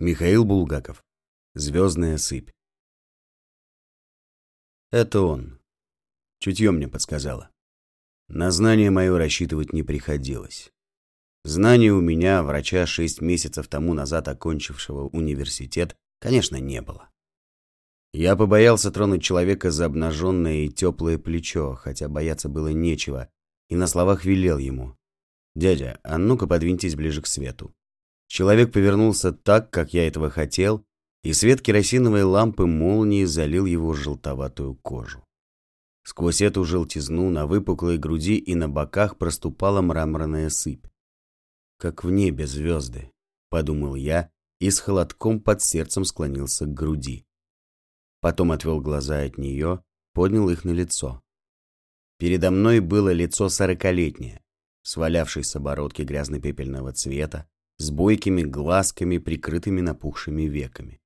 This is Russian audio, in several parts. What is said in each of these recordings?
Михаил Булгаков. Звездная сыпь. Это он. Чутье мне подсказало. На знание мое рассчитывать не приходилось. Знания у меня, врача шесть месяцев тому назад окончившего университет, конечно, не было. Я побоялся тронуть человека за обнаженное и теплое плечо, хотя бояться было нечего, и на словах велел ему. «Дядя, а ну-ка подвиньтесь ближе к свету». Человек повернулся так, как я этого хотел, и свет керосиновой лампы молнии залил его желтоватую кожу. Сквозь эту желтизну на выпуклой груди и на боках проступала мраморная сыпь. «Как в небе звезды», — подумал я и с холодком под сердцем склонился к груди. Потом отвел глаза от нее, поднял их на лицо. Передо мной было лицо сорокалетнее, свалявшееся оборотки грязно-пепельного цвета, с бойкими глазками, прикрытыми напухшими веками.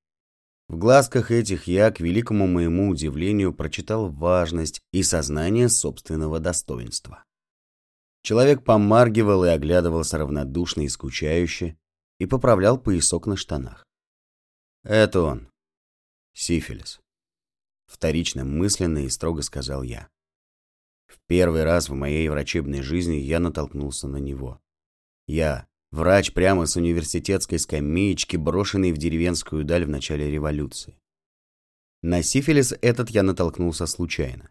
В глазках этих я, к великому моему удивлению, прочитал важность и сознание собственного достоинства. Человек помаргивал и оглядывался равнодушно и скучающе, и поправлял поясок на штанах. Это он. Сифилис. Вторично мысленно и строго сказал я. В первый раз в моей врачебной жизни я натолкнулся на него. Я, Врач прямо с университетской скамеечки, брошенный в деревенскую даль в начале революции. На сифилис этот я натолкнулся случайно.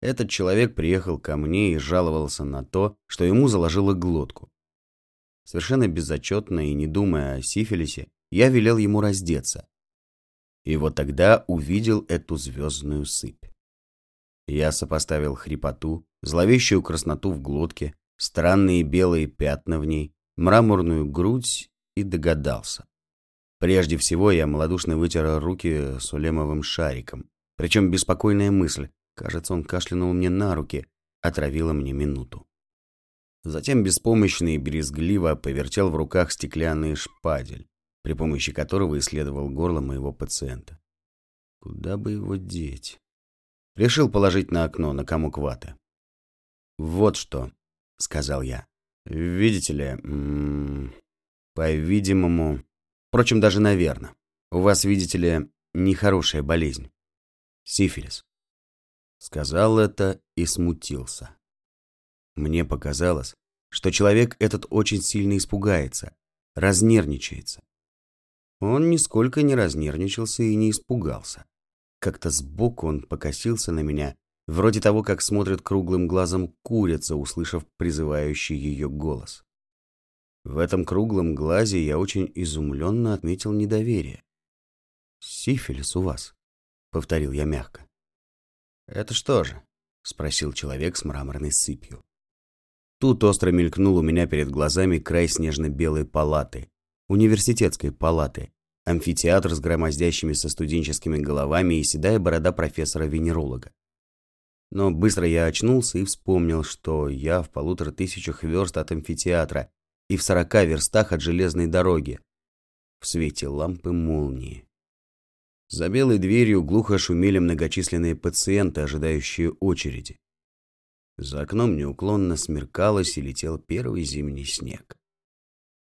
Этот человек приехал ко мне и жаловался на то, что ему заложило глотку. Совершенно безотчетно и не думая о сифилисе, я велел ему раздеться. И вот тогда увидел эту звездную сыпь. Я сопоставил хрипоту, зловещую красноту в глотке, странные белые пятна в ней, мраморную грудь и догадался. Прежде всего я малодушно вытер руки сулемовым шариком. Причем беспокойная мысль, кажется, он кашлянул мне на руки, отравила мне минуту. Затем беспомощно и брезгливо повертел в руках стеклянный шпадель, при помощи которого исследовал горло моего пациента. Куда бы его деть? Решил положить на окно, на комок ваты. «Вот что», — сказал я. Видите ли, по-видимому, впрочем, даже наверное, у вас, видите ли, нехорошая болезнь. Сифилис. Сказал это и смутился. Мне показалось, что человек этот очень сильно испугается, разнервничается. Он нисколько не разнервничался и не испугался. Как-то сбоку он покосился на меня вроде того, как смотрит круглым глазом курица, услышав призывающий ее голос. В этом круглом глазе я очень изумленно отметил недоверие. «Сифилис у вас», — повторил я мягко. «Это что же?» — спросил человек с мраморной сыпью. Тут остро мелькнул у меня перед глазами край снежно-белой палаты, университетской палаты, амфитеатр с громоздящимися студенческими головами и седая борода профессора-венеролога. Но быстро я очнулся и вспомнил, что я в полутора тысячах верст от амфитеатра и в сорока верстах от железной дороги, в свете лампы молнии. За белой дверью глухо шумели многочисленные пациенты, ожидающие очереди. За окном неуклонно смеркалось и летел первый зимний снег.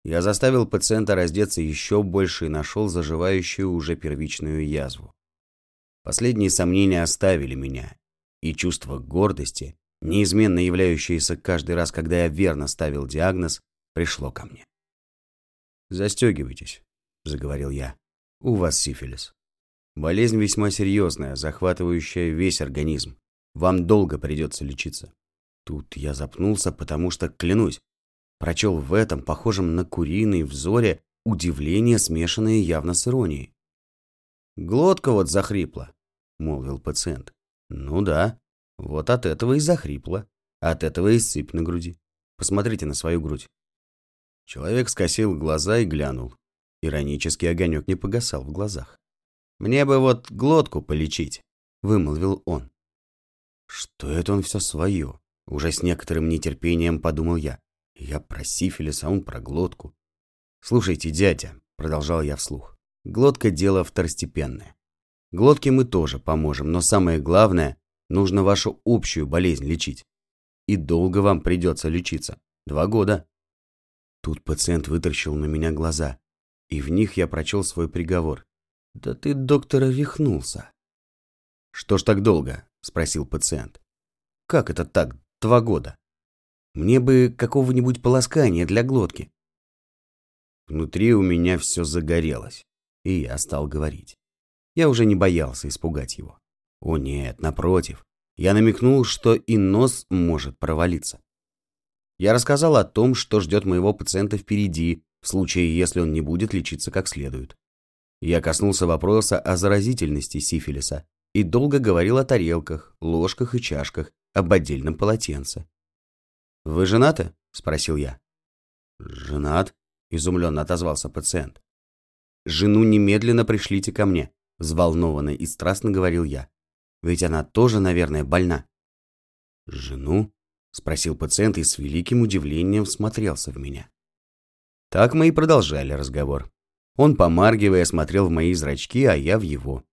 Я заставил пациента раздеться еще больше и нашел заживающую уже первичную язву. Последние сомнения оставили меня, и чувство гордости, неизменно являющееся каждый раз, когда я верно ставил диагноз, пришло ко мне. «Застегивайтесь», — заговорил я. «У вас сифилис. Болезнь весьма серьезная, захватывающая весь организм. Вам долго придется лечиться». Тут я запнулся, потому что, клянусь, прочел в этом, похожем на куриный взоре, удивление, смешанное явно с иронией. «Глотка вот захрипла», — молвил пациент. Ну да, вот от этого и захрипло. От этого и сыпь на груди. Посмотрите на свою грудь. Человек скосил глаза и глянул. Иронический огонек не погасал в глазах. «Мне бы вот глотку полечить», — вымолвил он. «Что это он все свое?» Уже с некоторым нетерпением подумал я. Я про сифилис, а он про глотку. «Слушайте, дядя», — продолжал я вслух, — «глотка — дело второстепенное. Глотке мы тоже поможем, но самое главное, нужно вашу общую болезнь лечить. И долго вам придется лечиться. Два года. Тут пациент вытаращил на меня глаза. и в них я прочел свой приговор. «Да ты, доктор, рехнулся». «Что ж так долго?» – спросил пациент. «Как это так, два года? Мне бы какого-нибудь полоскания для глотки». Внутри у меня все загорелось, и я стал говорить. Я уже не боялся испугать его. О нет, напротив. Я намекнул, что и нос может провалиться. Я рассказал о том, что ждет моего пациента впереди, в случае, если он не будет лечиться как следует. Я коснулся вопроса о заразительности сифилиса и долго говорил о тарелках, ложках и чашках, об отдельном полотенце. «Вы женаты?» – спросил я. «Женат?» – изумленно отозвался пациент. «Жену немедленно пришлите ко мне», – взволнованно и страстно говорил я. «Ведь она тоже, наверное, больна». «Жену?» – спросил пациент и с великим удивлением смотрелся в меня. Так мы и продолжали разговор. Он, помаргивая, смотрел в мои зрачки, а я в его.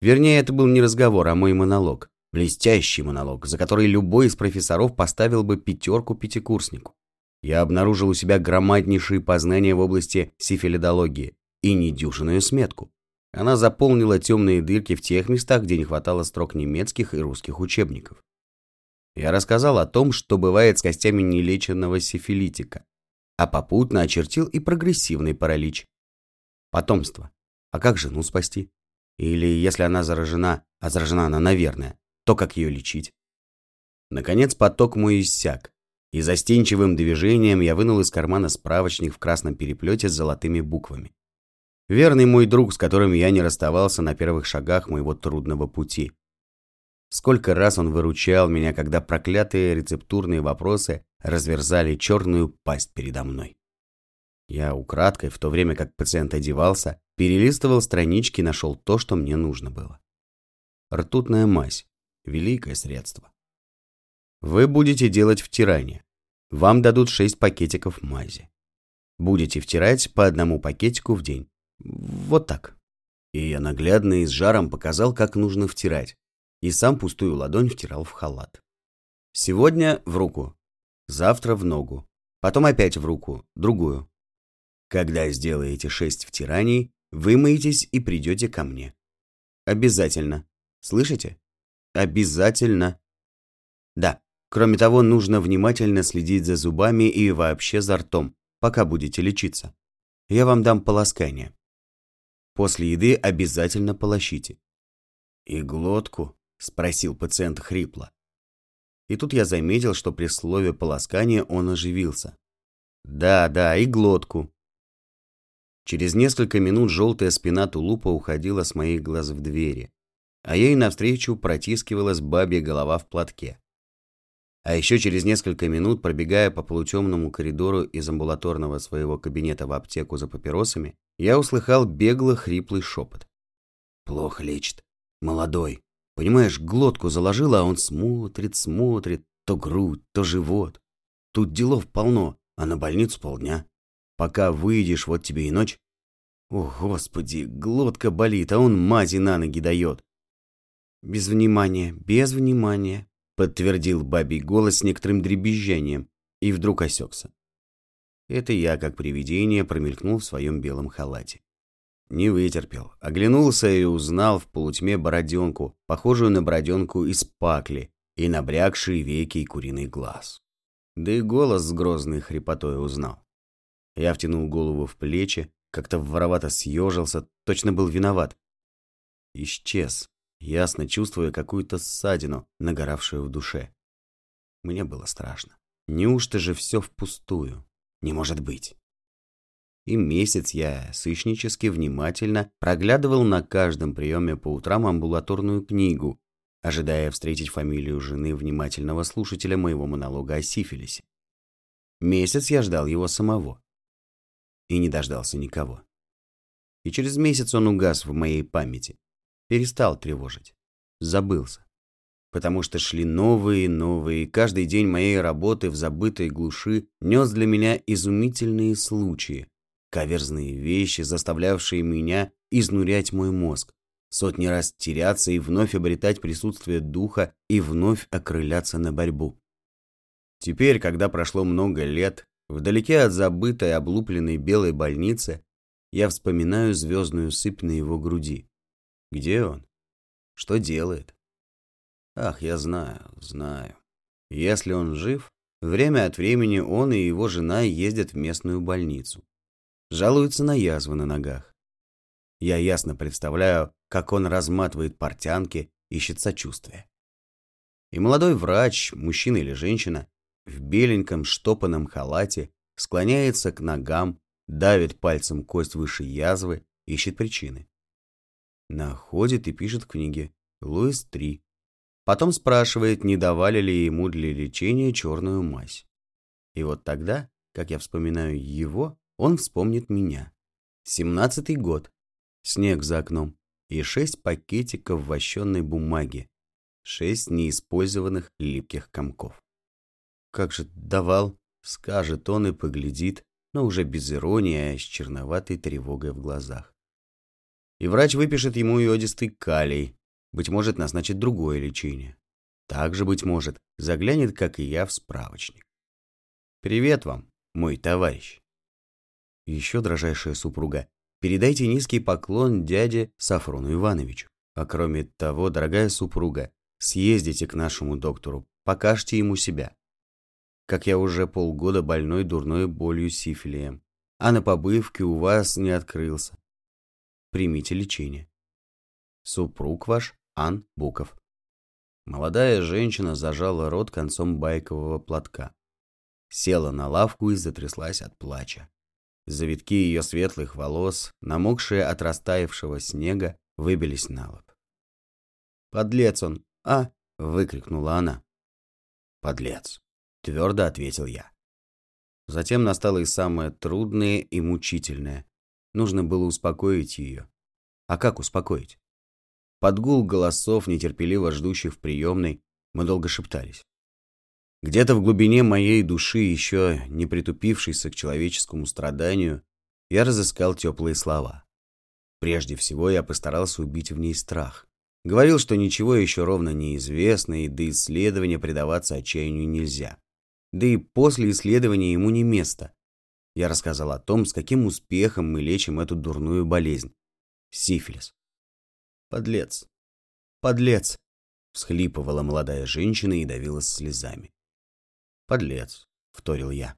Вернее, это был не разговор, а мой монолог. Блестящий монолог, за который любой из профессоров поставил бы пятерку пятикурснику. Я обнаружил у себя громаднейшие познания в области сифилидологии и недюжинную сметку. Она заполнила темные дырки в тех местах, где не хватало строк немецких и русских учебников. Я рассказал о том, что бывает с костями нелеченного сифилитика, а попутно очертил и прогрессивный паралич. Потомство. А как жену спасти? Или если она заражена, а заражена она, наверное, то как ее лечить? Наконец поток мой иссяк, и застенчивым движением я вынул из кармана справочник в красном переплете с золотыми буквами. Верный мой друг, с которым я не расставался на первых шагах моего трудного пути. Сколько раз он выручал меня, когда проклятые рецептурные вопросы разверзали черную пасть передо мной. Я украдкой, в то время как пациент одевался, перелистывал странички и нашел то, что мне нужно было. Ртутная мазь. Великое средство. Вы будете делать втирание. Вам дадут 6 пакетиков мази. Будете втирать по одному пакетику в день. Вот так. И я наглядно и с жаром показал, как нужно втирать и сам пустую ладонь втирал в халат. Сегодня в руку, завтра в ногу, потом опять в руку, другую. Когда сделаете шесть втираний, вымоетесь и придете ко мне. Обязательно. Слышите? Обязательно. Да. Кроме того, нужно внимательно следить за зубами и вообще за ртом, пока будете лечиться. Я вам дам полоскание. После еды обязательно полощите. И глотку, — спросил пациент хрипло. И тут я заметил, что при слове полоскания он оживился. «Да, да, и глотку». Через несколько минут желтая спина тулупа уходила с моих глаз в двери, а ей навстречу протискивалась бабья голова в платке. А еще через несколько минут, пробегая по полутемному коридору из амбулаторного своего кабинета в аптеку за папиросами, я услыхал бегло хриплый шепот. «Плохо лечит. Молодой. Понимаешь, глотку заложила, а он смотрит, смотрит, то грудь, то живот. Тут делов полно, а на больницу полдня. Пока выйдешь, вот тебе и ночь. О, господи, глотка болит, а он мази на ноги дает. Без внимания, без внимания, подтвердил бабий голос с некоторым дребезжанием и вдруг осекся. Это я, как привидение, промелькнул в своем белом халате. Не вытерпел. Оглянулся и узнал в полутьме бороденку, похожую на бороденку из пакли, и набрякшие веки и куриный глаз. Да и голос с грозной хрипотой узнал. Я втянул голову в плечи, как-то воровато съежился, точно был виноват. Исчез, ясно чувствуя какую-то ссадину, нагоравшую в душе. Мне было страшно. Неужто же все впустую? Не может быть и месяц я сычнически внимательно проглядывал на каждом приеме по утрам амбулаторную книгу, ожидая встретить фамилию жены внимательного слушателя моего монолога о сифилисе. Месяц я ждал его самого. И не дождался никого. И через месяц он угас в моей памяти. Перестал тревожить. Забылся. Потому что шли новые и новые, каждый день моей работы в забытой глуши нес для меня изумительные случаи, Каверзные вещи, заставлявшие меня изнурять мой мозг, сотни раз теряться и вновь обретать присутствие духа и вновь окрыляться на борьбу. Теперь, когда прошло много лет, вдалеке от забытой облупленной белой больницы, я вспоминаю звездную сыпь на его груди. Где он? Что делает? Ах, я знаю, знаю. Если он жив, время от времени он и его жена ездят в местную больницу. Жалуются на язвы на ногах. Я ясно представляю, как он разматывает портянки, ищет сочувствия. И молодой врач, мужчина или женщина, в беленьком штопанном халате, склоняется к ногам, давит пальцем кость выше язвы, ищет причины. Находит и пишет в книге «Луис-3». Потом спрашивает, не давали ли ему для лечения черную мазь. И вот тогда, как я вспоминаю его, он вспомнит меня. Семнадцатый год. Снег за окном. И шесть пакетиков вощенной бумаги. Шесть неиспользованных липких комков. Как же давал, скажет он и поглядит, но уже без иронии, а с черноватой тревогой в глазах. И врач выпишет ему йодистый калий, быть может, назначит другое лечение. Также, быть может, заглянет, как и я, в справочник. Привет вам, мой товарищ. еще, дрожайшая супруга, передайте низкий поклон дяде Сафрону Ивановичу. А кроме того, дорогая супруга, съездите к нашему доктору, покажьте ему себя как я уже полгода больной дурной болью сифилием, а на побывке у вас не открылся. Примите лечение. Супруг ваш Ан Буков. Молодая женщина зажала рот концом байкового платка. Села на лавку и затряслась от плача. Завитки ее светлых волос, намокшие от растаявшего снега, выбились на лоб. «Подлец он, а!» — выкрикнула она. «Подлец!» Твердо ответил я. Затем настало и самое трудное и мучительное. Нужно было успокоить ее. А как успокоить? Под гул голосов, нетерпеливо ждущих в приемной, мы долго шептались. Где-то в глубине моей души, еще не притупившейся к человеческому страданию, я разыскал теплые слова. Прежде всего я постарался убить в ней страх. Говорил, что ничего еще ровно не известно, и до исследования предаваться отчаянию нельзя. Да и после исследования ему не место. Я рассказал о том, с каким успехом мы лечим эту дурную болезнь. Сифилис. Подлец. Подлец. Всхлипывала молодая женщина и давилась слезами. Подлец, вторил я.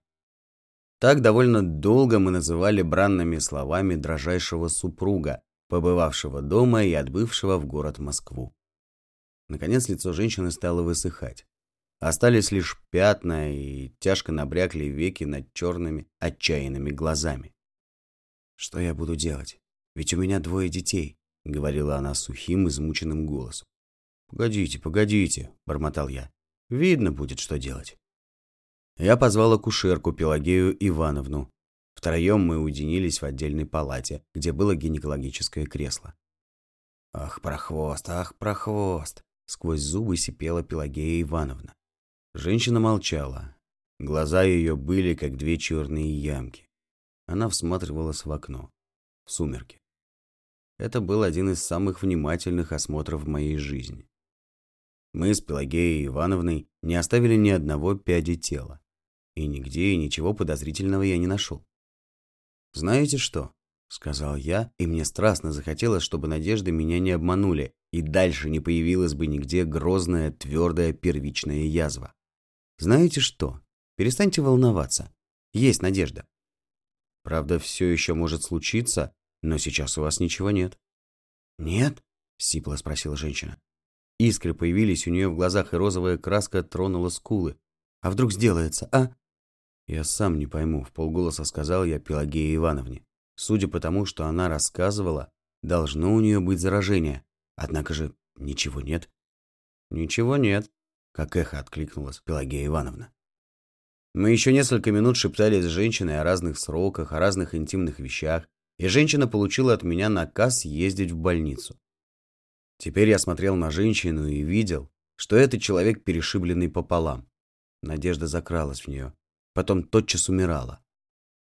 Так довольно долго мы называли бранными словами дрожайшего супруга, побывавшего дома и отбывшего в город Москву. Наконец лицо женщины стало высыхать. Остались лишь пятна и тяжко набрякли веки над черными, отчаянными глазами. «Что я буду делать? Ведь у меня двое детей», — говорила она сухим, измученным голосом. «Погодите, погодите», — бормотал я. «Видно будет, что делать». Я позвал акушерку Пелагею Ивановну. Втроем мы уединились в отдельной палате, где было гинекологическое кресло. «Ах, прохвост, ах, прохвост!» — сквозь зубы сипела Пелагея Ивановна. Женщина молчала. Глаза ее были, как две черные ямки. Она всматривалась в окно. В сумерки. Это был один из самых внимательных осмотров в моей жизни. Мы с Пелагеей Ивановной не оставили ни одного пяди тела. И нигде ничего подозрительного я не нашел. «Знаете что?» — сказал я, и мне страстно захотелось, чтобы надежды меня не обманули, и дальше не появилась бы нигде грозная, твердая первичная язва. Знаете что? Перестаньте волноваться. Есть надежда. Правда, все еще может случиться, но сейчас у вас ничего нет. Нет? Сипло спросила женщина. Искры появились у нее в глазах, и розовая краска тронула скулы. А вдруг сделается, а? Я сам не пойму, в полголоса сказал я Пелагее Ивановне. Судя по тому, что она рассказывала, должно у нее быть заражение. Однако же ничего нет. Ничего нет, как эхо откликнулась Пелагея Ивановна. Мы еще несколько минут шептались с женщиной о разных сроках, о разных интимных вещах, и женщина получила от меня наказ ездить в больницу. Теперь я смотрел на женщину и видел, что это человек, перешибленный пополам. Надежда закралась в нее, потом тотчас умирала.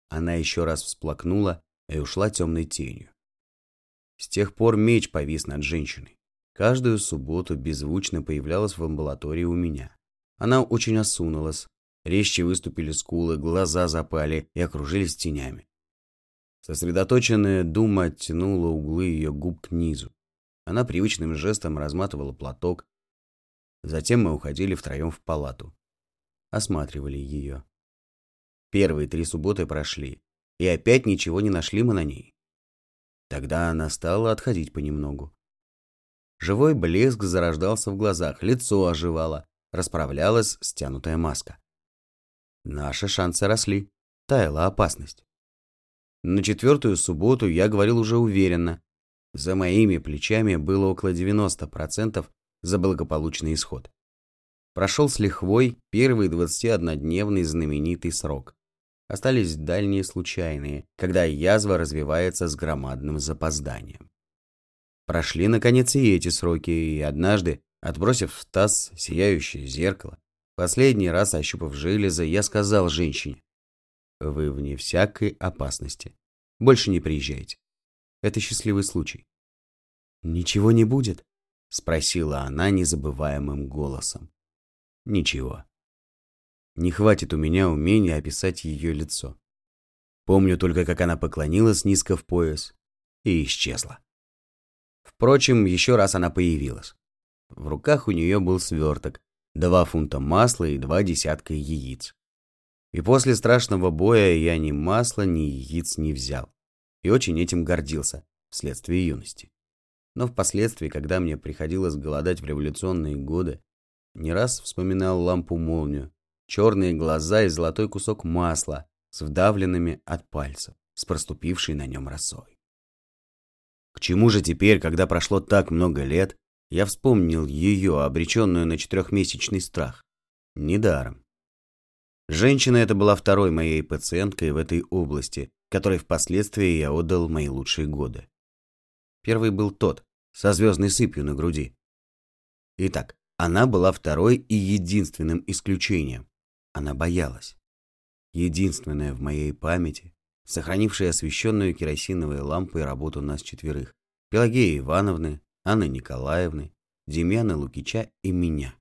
Она еще раз всплакнула и ушла темной тенью. С тех пор меч повис над женщиной. Каждую субботу беззвучно появлялась в амбулатории у меня. Она очень осунулась, резче выступили скулы, глаза запали и окружились тенями. Сосредоточенная дума оттянула углы ее губ к низу. Она привычным жестом разматывала платок. Затем мы уходили втроем в палату. Осматривали ее. Первые три субботы прошли, и опять ничего не нашли мы на ней. Тогда она стала отходить понемногу. Живой блеск зарождался в глазах, лицо оживало, расправлялась стянутая маска. Наши шансы росли, таяла опасность. На четвертую субботу я говорил уже уверенно. За моими плечами было около 90% за благополучный исход. Прошел с лихвой первый 21-дневный знаменитый срок. Остались дальние случайные, когда язва развивается с громадным запозданием. Прошли, наконец, и эти сроки, и однажды, отбросив в таз сияющее зеркало, последний раз ощупав железо, я сказал женщине, «Вы вне всякой опасности. Больше не приезжайте. Это счастливый случай». «Ничего не будет?» — спросила она незабываемым голосом. «Ничего. Не хватит у меня умения описать ее лицо. Помню только, как она поклонилась низко в пояс и исчезла. Впрочем, еще раз она появилась. В руках у нее был сверток, два фунта масла и два десятка яиц. И после страшного боя я ни масла, ни яиц не взял. И очень этим гордился, вследствие юности. Но впоследствии, когда мне приходилось голодать в революционные годы, не раз вспоминал лампу-молнию, черные глаза и золотой кусок масла с вдавленными от пальцев, с проступившей на нем росой. К чему же теперь, когда прошло так много лет, я вспомнил ее, обреченную на четырехмесячный страх? Недаром. Женщина эта была второй моей пациенткой в этой области, которой впоследствии я отдал мои лучшие годы. Первый был тот, со звездной сыпью на груди. Итак, она была второй и единственным исключением. Она боялась. Единственная в моей памяти, сохранившая освещенную керосиновой лампой работу нас четверых. Пелагеи Ивановны, Анны Николаевны, Демьяна Лукича и меня.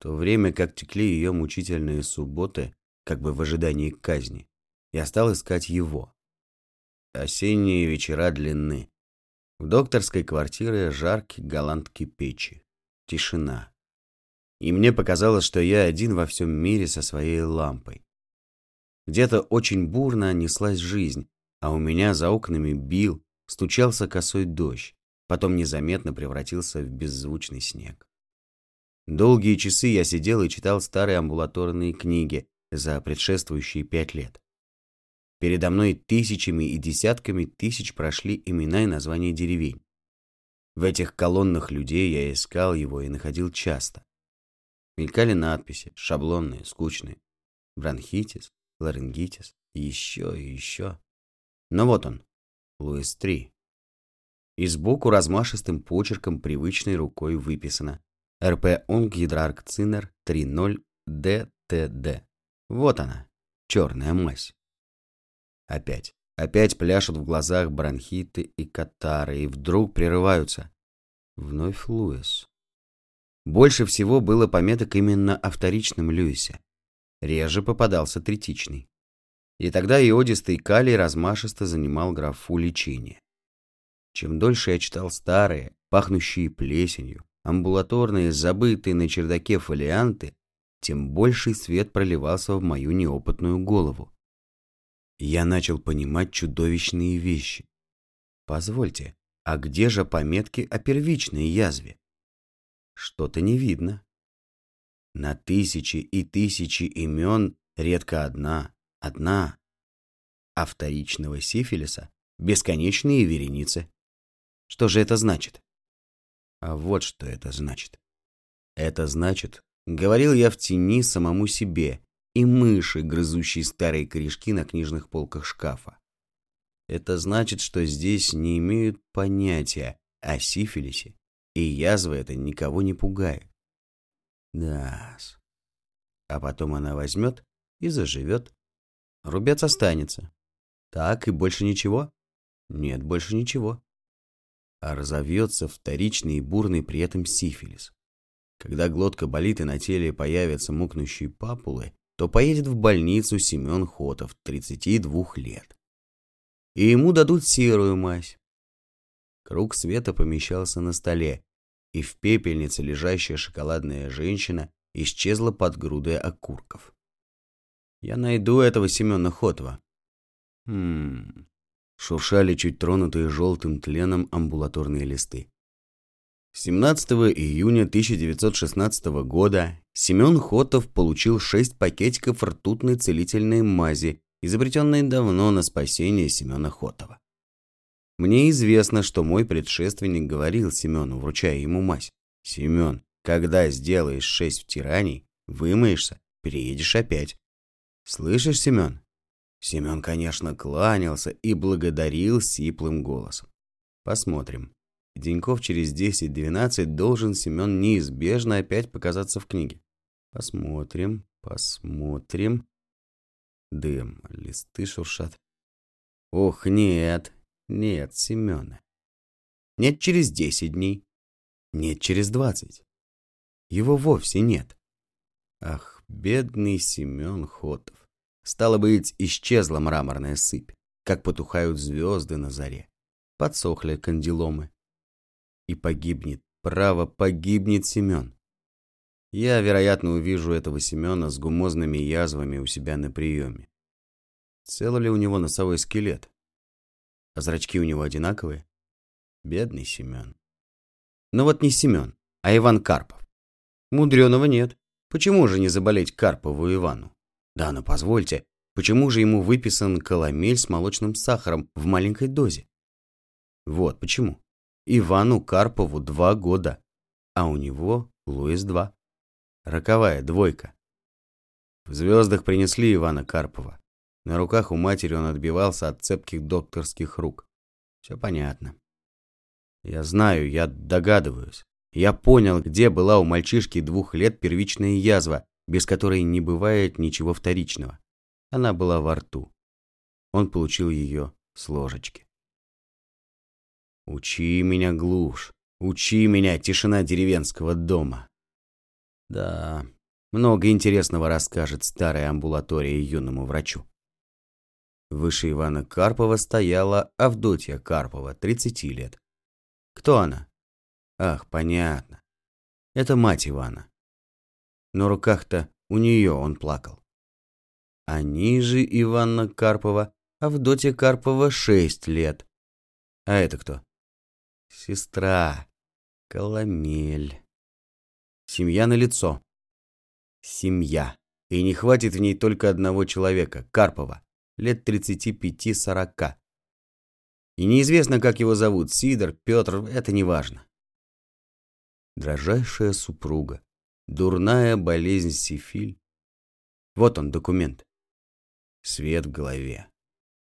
То время как текли ее мучительные субботы, как бы в ожидании казни, я стал искать его. Осенние вечера длинны. В докторской квартире жаркий голландки печи. Тишина. И мне показалось, что я один во всем мире со своей лампой. Где-то очень бурно неслась жизнь, а у меня за окнами бил, стучался косой дождь, потом незаметно превратился в беззвучный снег. Долгие часы я сидел и читал старые амбулаторные книги за предшествующие пять лет. Передо мной тысячами и десятками тысяч прошли имена и названия деревень. В этих колоннах людей я искал его и находил часто. Мелькали надписи, шаблонные, скучные. Бронхитис, ларингитис, еще и еще. Но вот он, Луис 3. И сбоку размашистым почерком привычной рукой выписано РП Онг Гидраркцинер 3.0 ДТД. Вот она, черная мазь. Опять. Опять пляшут в глазах бронхиты и катары, и вдруг прерываются. Вновь Луис. Больше всего было пометок именно о вторичном Льюисе. Реже попадался третичный. И тогда иодистый калий размашисто занимал графу лечения. Чем дольше я читал старые, пахнущие плесенью, амбулаторные, забытые на чердаке фолианты, тем больший свет проливался в мою неопытную голову я начал понимать чудовищные вещи. Позвольте, а где же пометки о первичной язве? Что-то не видно. На тысячи и тысячи имен редко одна, одна. А вторичного сифилиса бесконечные вереницы. Что же это значит? А вот что это значит. Это значит, говорил я в тени самому себе, и мыши, грызущие старые корешки на книжных полках шкафа. Это значит, что здесь не имеют понятия о сифилисе, и язва это никого не пугает. да -с. А потом она возьмет и заживет. Рубец останется. Так и больше ничего? Нет, больше ничего. А разовьется вторичный и бурный при этом сифилис. Когда глотка болит и на теле появятся мукнущие папулы, то поедет в больницу Семен Хотов, 32 лет. и ему дадут серую мазь. Круг света помещался на столе, и в пепельнице лежащая шоколадная женщина исчезла под грудой окурков. Я найду этого Семена Хотова. Хм... Шуршали чуть тронутые желтым тленом амбулаторные листы. 17 июня 1916 года Семен Хотов получил 6 пакетиков ртутной целительной мази, изобретенной давно на спасение Семена Хотова. Мне известно, что мой предшественник говорил Семену, вручая ему мазь. «Семен, когда сделаешь шесть втираний, вымоешься, переедешь опять. Слышишь, Семен? Семен, конечно, кланялся и благодарил сиплым голосом. Посмотрим. Деньков через 10-12 должен Семен неизбежно опять показаться в книге. Посмотрим, посмотрим. Дым, листы шуршат. Ох, нет, нет, Семена. Нет через 10 дней. Нет через 20. Его вовсе нет. Ах, бедный Семен Хотов. Стало быть, исчезла мраморная сыпь, как потухают звезды на заре. Подсохли кандиломы. И погибнет, право, погибнет Семен. Я, вероятно, увижу этого Семена с гумозными язвами у себя на приеме. Цел ли у него носовой скелет? А зрачки у него одинаковые? Бедный Семен. Но вот не Семен, а Иван Карпов. Мудреного нет. Почему же не заболеть Карпову Ивану? Да, но позвольте, почему же ему выписан коломель с молочным сахаром в маленькой дозе? Вот почему. Ивану Карпову два года, а у него Луис два. Роковая двойка. В звездах принесли Ивана Карпова. На руках у матери он отбивался от цепких докторских рук. Все понятно. Я знаю, я догадываюсь. Я понял, где была у мальчишки двух лет первичная язва, без которой не бывает ничего вторичного. Она была во рту. Он получил ее с ложечки. Учи меня, глушь. Учи меня, тишина деревенского дома. Да, много интересного расскажет старая амбулатория юному врачу. Выше Ивана Карпова стояла Авдотья Карпова, 30 лет. Кто она? Ах, понятно. Это мать Ивана. На руках-то у нее он плакал. А ниже Ивана Карпова, Авдотья Карпова, 6 лет. А это кто? Сестра. Коломель. Семья на лицо. Семья. И не хватит в ней только одного человека, Карпова лет 35-40. И неизвестно, как его зовут, Сидор, Петр, это не важно. Дрожайшая супруга, дурная болезнь сифиль. Вот он, документ. Свет в голове.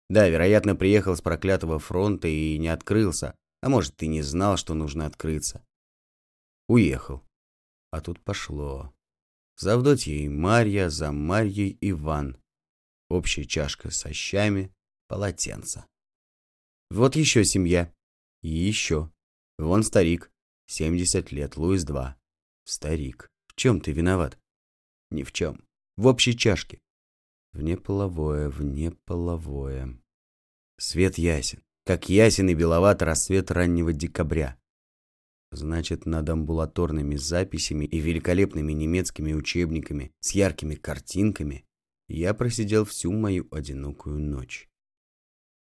Да, вероятно, приехал с проклятого фронта и не открылся, а может, ты не знал, что нужно открыться. Уехал. А тут пошло. За Авдотьей Марья, за Марьей Иван общая чашка со щами, полотенце. Вот еще семья. И еще. Вон старик. 70 лет, Луис-2. Старик. Чем ты виноват? Ни в чем. В общей чашке. Внеполовое, внеполовое. Свет ясен. Как ясен и беловат рассвет раннего декабря. Значит, над амбулаторными записями и великолепными немецкими учебниками с яркими картинками я просидел всю мою одинокую ночь.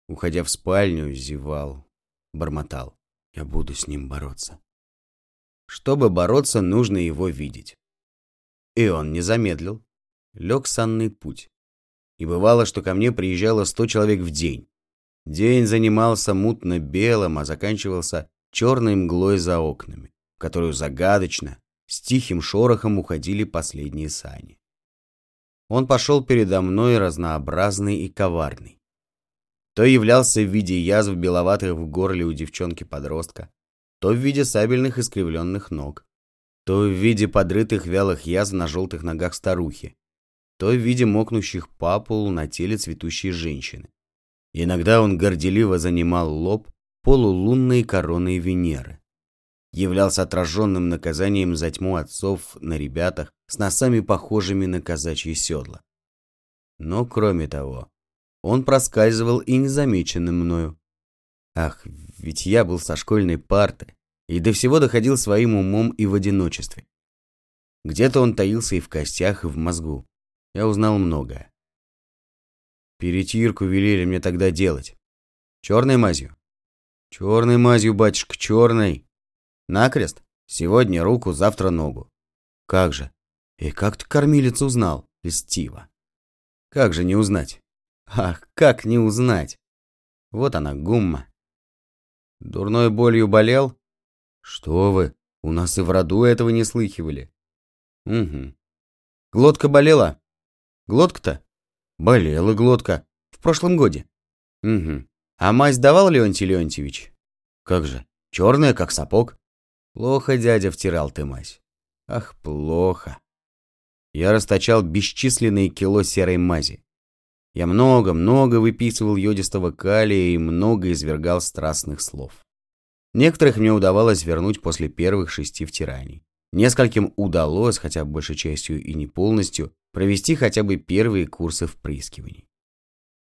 Уходя в спальню, зевал, бормотал. Я буду с ним бороться. Чтобы бороться, нужно его видеть. И он не замедлил. Лег санный путь. И бывало, что ко мне приезжало сто человек в день. День занимался мутно-белым, а заканчивался черной мглой за окнами, в которую загадочно, с тихим шорохом уходили последние сани. Он пошел передо мной разнообразный и коварный. То являлся в виде язв беловатых в горле у девчонки-подростка, то в виде сабельных искривленных ног, то в виде подрытых вялых язв на желтых ногах старухи, то в виде мокнущих по полу на теле цветущей женщины. Иногда он горделиво занимал лоб полулунной короной Венеры являлся отраженным наказанием за тьму отцов на ребятах с носами, похожими на казачьи седла. Но, кроме того, он проскальзывал и незамеченным мною. Ах, ведь я был со школьной парты и до всего доходил своим умом и в одиночестве. Где-то он таился и в костях, и в мозгу. Я узнал многое. Перетирку велели мне тогда делать. Черной мазью? Черной мазью, батюшка, черной. Накрест? Сегодня руку, завтра ногу. Как же? И как ты кормилицу узнал? Льстиво. Как же не узнать? Ах, как не узнать? Вот она, гумма. Дурной болью болел? Что вы, у нас и в роду этого не слыхивали. Угу. Глотка болела? Глотка-то? Болела глотка. В прошлом годе. Угу. А мазь давал Леонтий Леонтьевич? Как же, черная, как сапог. Плохо, дядя, втирал ты мазь. Ах, плохо. Я расточал бесчисленные кило серой мази. Я много-много выписывал йодистого калия и много извергал страстных слов. Некоторых мне удавалось вернуть после первых шести втираний. Нескольким удалось, хотя большей частью и не полностью, провести хотя бы первые курсы впрыскиваний.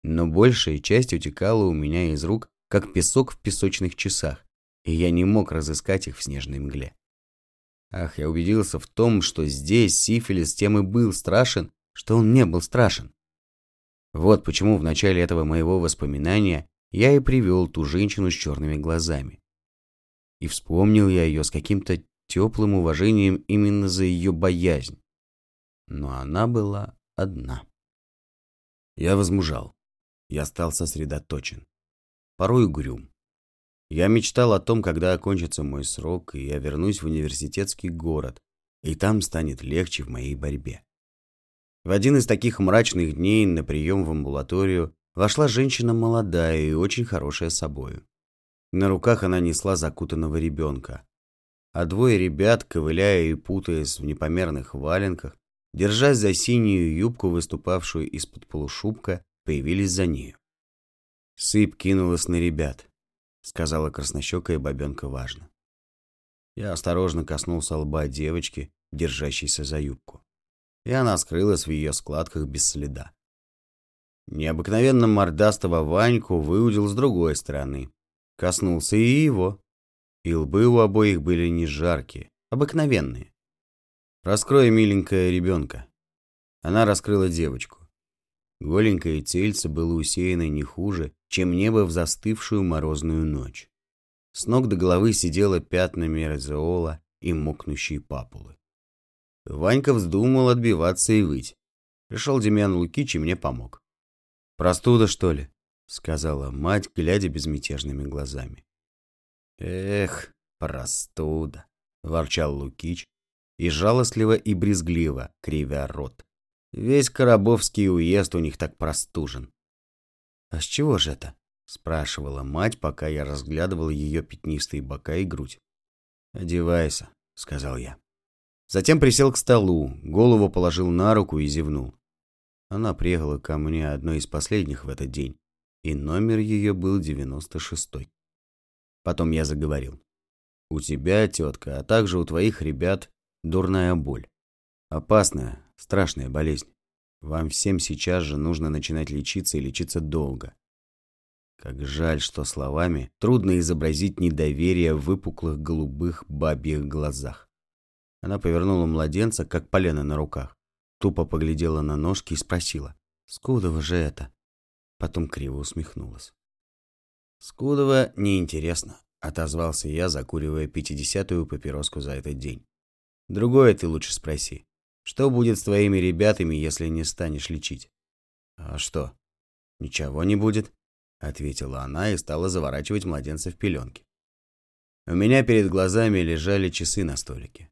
Но большая часть утекала у меня из рук, как песок в песочных часах, и я не мог разыскать их в снежной мгле. Ах, я убедился в том, что здесь сифилис тем и был страшен, что он не был страшен. Вот почему в начале этого моего воспоминания я и привел ту женщину с черными глазами. И вспомнил я ее с каким-то теплым уважением именно за ее боязнь. Но она была одна. Я возмужал. Я стал сосредоточен. Порой угрюм. Я мечтал о том, когда окончится мой срок, и я вернусь в университетский город, и там станет легче в моей борьбе. В один из таких мрачных дней на прием в амбулаторию вошла женщина молодая и очень хорошая собою. На руках она несла закутанного ребенка. А двое ребят, ковыляя и путаясь в непомерных валенках, держась за синюю юбку, выступавшую из-под полушубка, появились за нею. Сыпь кинулась на ребят сказала краснощекая бабенка важно. Я осторожно коснулся лба девочки, держащейся за юбку. И она скрылась в ее складках без следа. Необыкновенно мордастого Ваньку выудил с другой стороны. Коснулся и его. И лбы у обоих были не жаркие, обыкновенные. «Раскрой, миленькая ребенка». Она раскрыла девочку. Голенькое тельце было усеяно не хуже, чем небо в застывшую морозную ночь. С ног до головы сидела пятнами розеола и мокнущие папулы. Ванька вздумал отбиваться и выть. Пришел Демьян Лукич и мне помог. «Простуда, что ли?» — сказала мать, глядя безмятежными глазами. «Эх, простуда!» — ворчал Лукич, и жалостливо и брезгливо, кривя рот. Весь Коробовский уезд у них так простужен. «А с чего же это?» – спрашивала мать, пока я разглядывал ее пятнистые бока и грудь. «Одевайся», – сказал я. Затем присел к столу, голову положил на руку и зевнул. Она приехала ко мне одной из последних в этот день, и номер ее был девяносто шестой. Потом я заговорил. «У тебя, тетка, а также у твоих ребят дурная боль. Опасная, страшная болезнь. Вам всем сейчас же нужно начинать лечиться и лечиться долго. Как жаль, что словами трудно изобразить недоверие в выпуклых голубых бабьих глазах. Она повернула младенца, как полено на руках. Тупо поглядела на ножки и спросила, «Скудово же это?» Потом криво усмехнулась. «Скудово неинтересно», — отозвался я, закуривая пятидесятую папироску за этот день. «Другое ты лучше спроси. Что будет с твоими ребятами, если не станешь лечить? А что? Ничего не будет, ответила она и стала заворачивать младенца в пеленки. У меня перед глазами лежали часы на столике.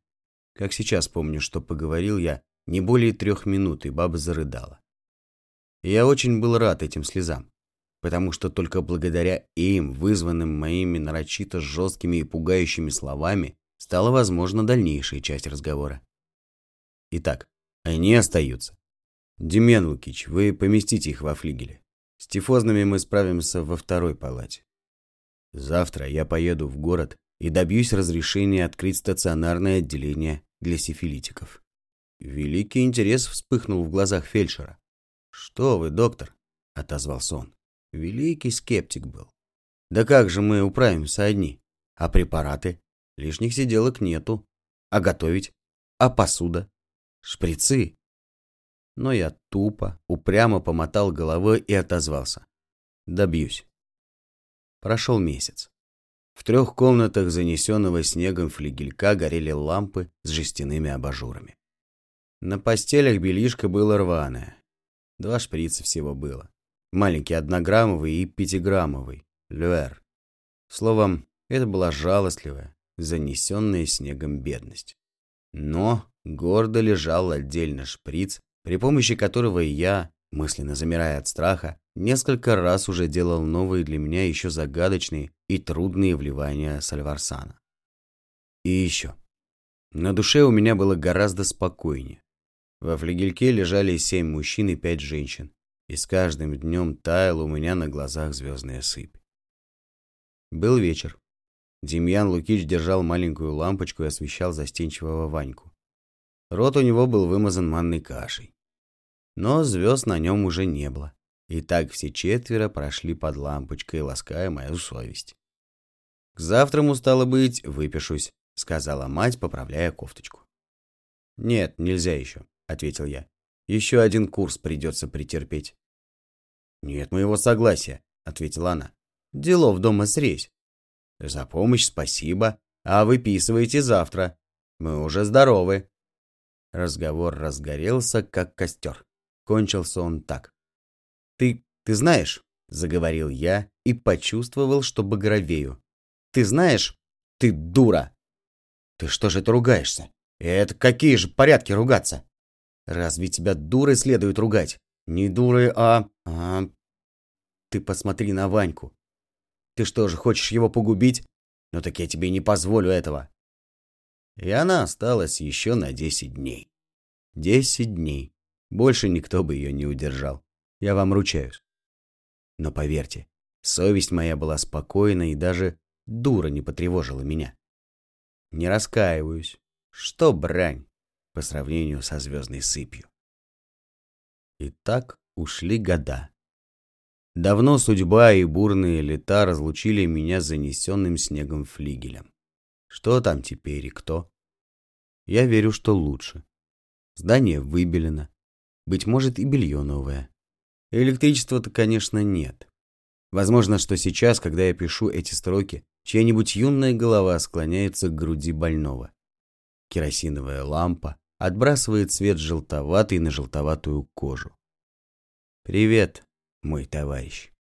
Как сейчас помню, что поговорил я не более трех минут, и баба зарыдала. Я очень был рад этим слезам, потому что только благодаря им, вызванным моими нарочито жесткими и пугающими словами, стала возможна дальнейшая часть разговора. Итак, они остаются. Демьян Лукич, вы поместите их во флигеле. С тифозными мы справимся во второй палате. Завтра я поеду в город и добьюсь разрешения открыть стационарное отделение для сифилитиков. Великий интерес вспыхнул в глазах фельдшера. Что вы, доктор? отозвался он. Великий скептик был. Да как же мы управимся одни? А препараты? Лишних сиделок нету. А готовить? А посуда? Шприцы? Но я тупо, упрямо помотал головой и отозвался. Добьюсь. Прошел месяц. В трех комнатах занесенного снегом флигелька горели лампы с жестяными абажурами. На постелях белишко было рваное. Два шприца всего было. Маленький однограммовый и пятиграммовый. Люэр. Словом, это была жалостливая, занесенная снегом бедность. Но гордо лежал отдельно шприц, при помощи которого я, мысленно замирая от страха, несколько раз уже делал новые для меня еще загадочные и трудные вливания сальварсана. И еще. На душе у меня было гораздо спокойнее. Во флигельке лежали семь мужчин и пять женщин, и с каждым днем таяла у меня на глазах звездная сыпь. Был вечер. Демьян Лукич держал маленькую лампочку и освещал застенчивого Ваньку. Рот у него был вымазан манной кашей. Но звезд на нем уже не было. И так все четверо прошли под лампочкой, лаская мою совесть. «К завтраму, стало быть, выпишусь», — сказала мать, поправляя кофточку. «Нет, нельзя еще», — ответил я. «Еще один курс придется претерпеть». «Нет моего согласия», — ответила она. «Делов дома срезь». «За помощь спасибо, а выписывайте завтра. Мы уже здоровы». Разговор разгорелся, как костер. Кончился он так. «Ты... ты знаешь...» — заговорил я и почувствовал, что багровею. «Ты знаешь... ты дура!» «Ты что же это ругаешься? Это какие же порядки ругаться? Разве тебя дурой следует ругать? Не дурой, а... а... Ты посмотри на Ваньку. Ты что же, хочешь его погубить? Ну так я тебе не позволю этого. И она осталась еще на десять дней. Десять дней. Больше никто бы ее не удержал. Я вам ручаюсь. Но поверьте, совесть моя была спокойна и даже дура не потревожила меня. Не раскаиваюсь. Что брань по сравнению со звездной сыпью. И так ушли года. Давно судьба и бурные лета разлучили меня с занесенным снегом флигелем. Что там теперь и кто? Я верю, что лучше. Здание выбелено. Быть может, и белье новое. Электричества-то, конечно, нет. Возможно, что сейчас, когда я пишу эти строки, чья-нибудь юная голова склоняется к груди больного. Керосиновая лампа отбрасывает свет желтоватый на желтоватую кожу. «Привет, мой товарищ».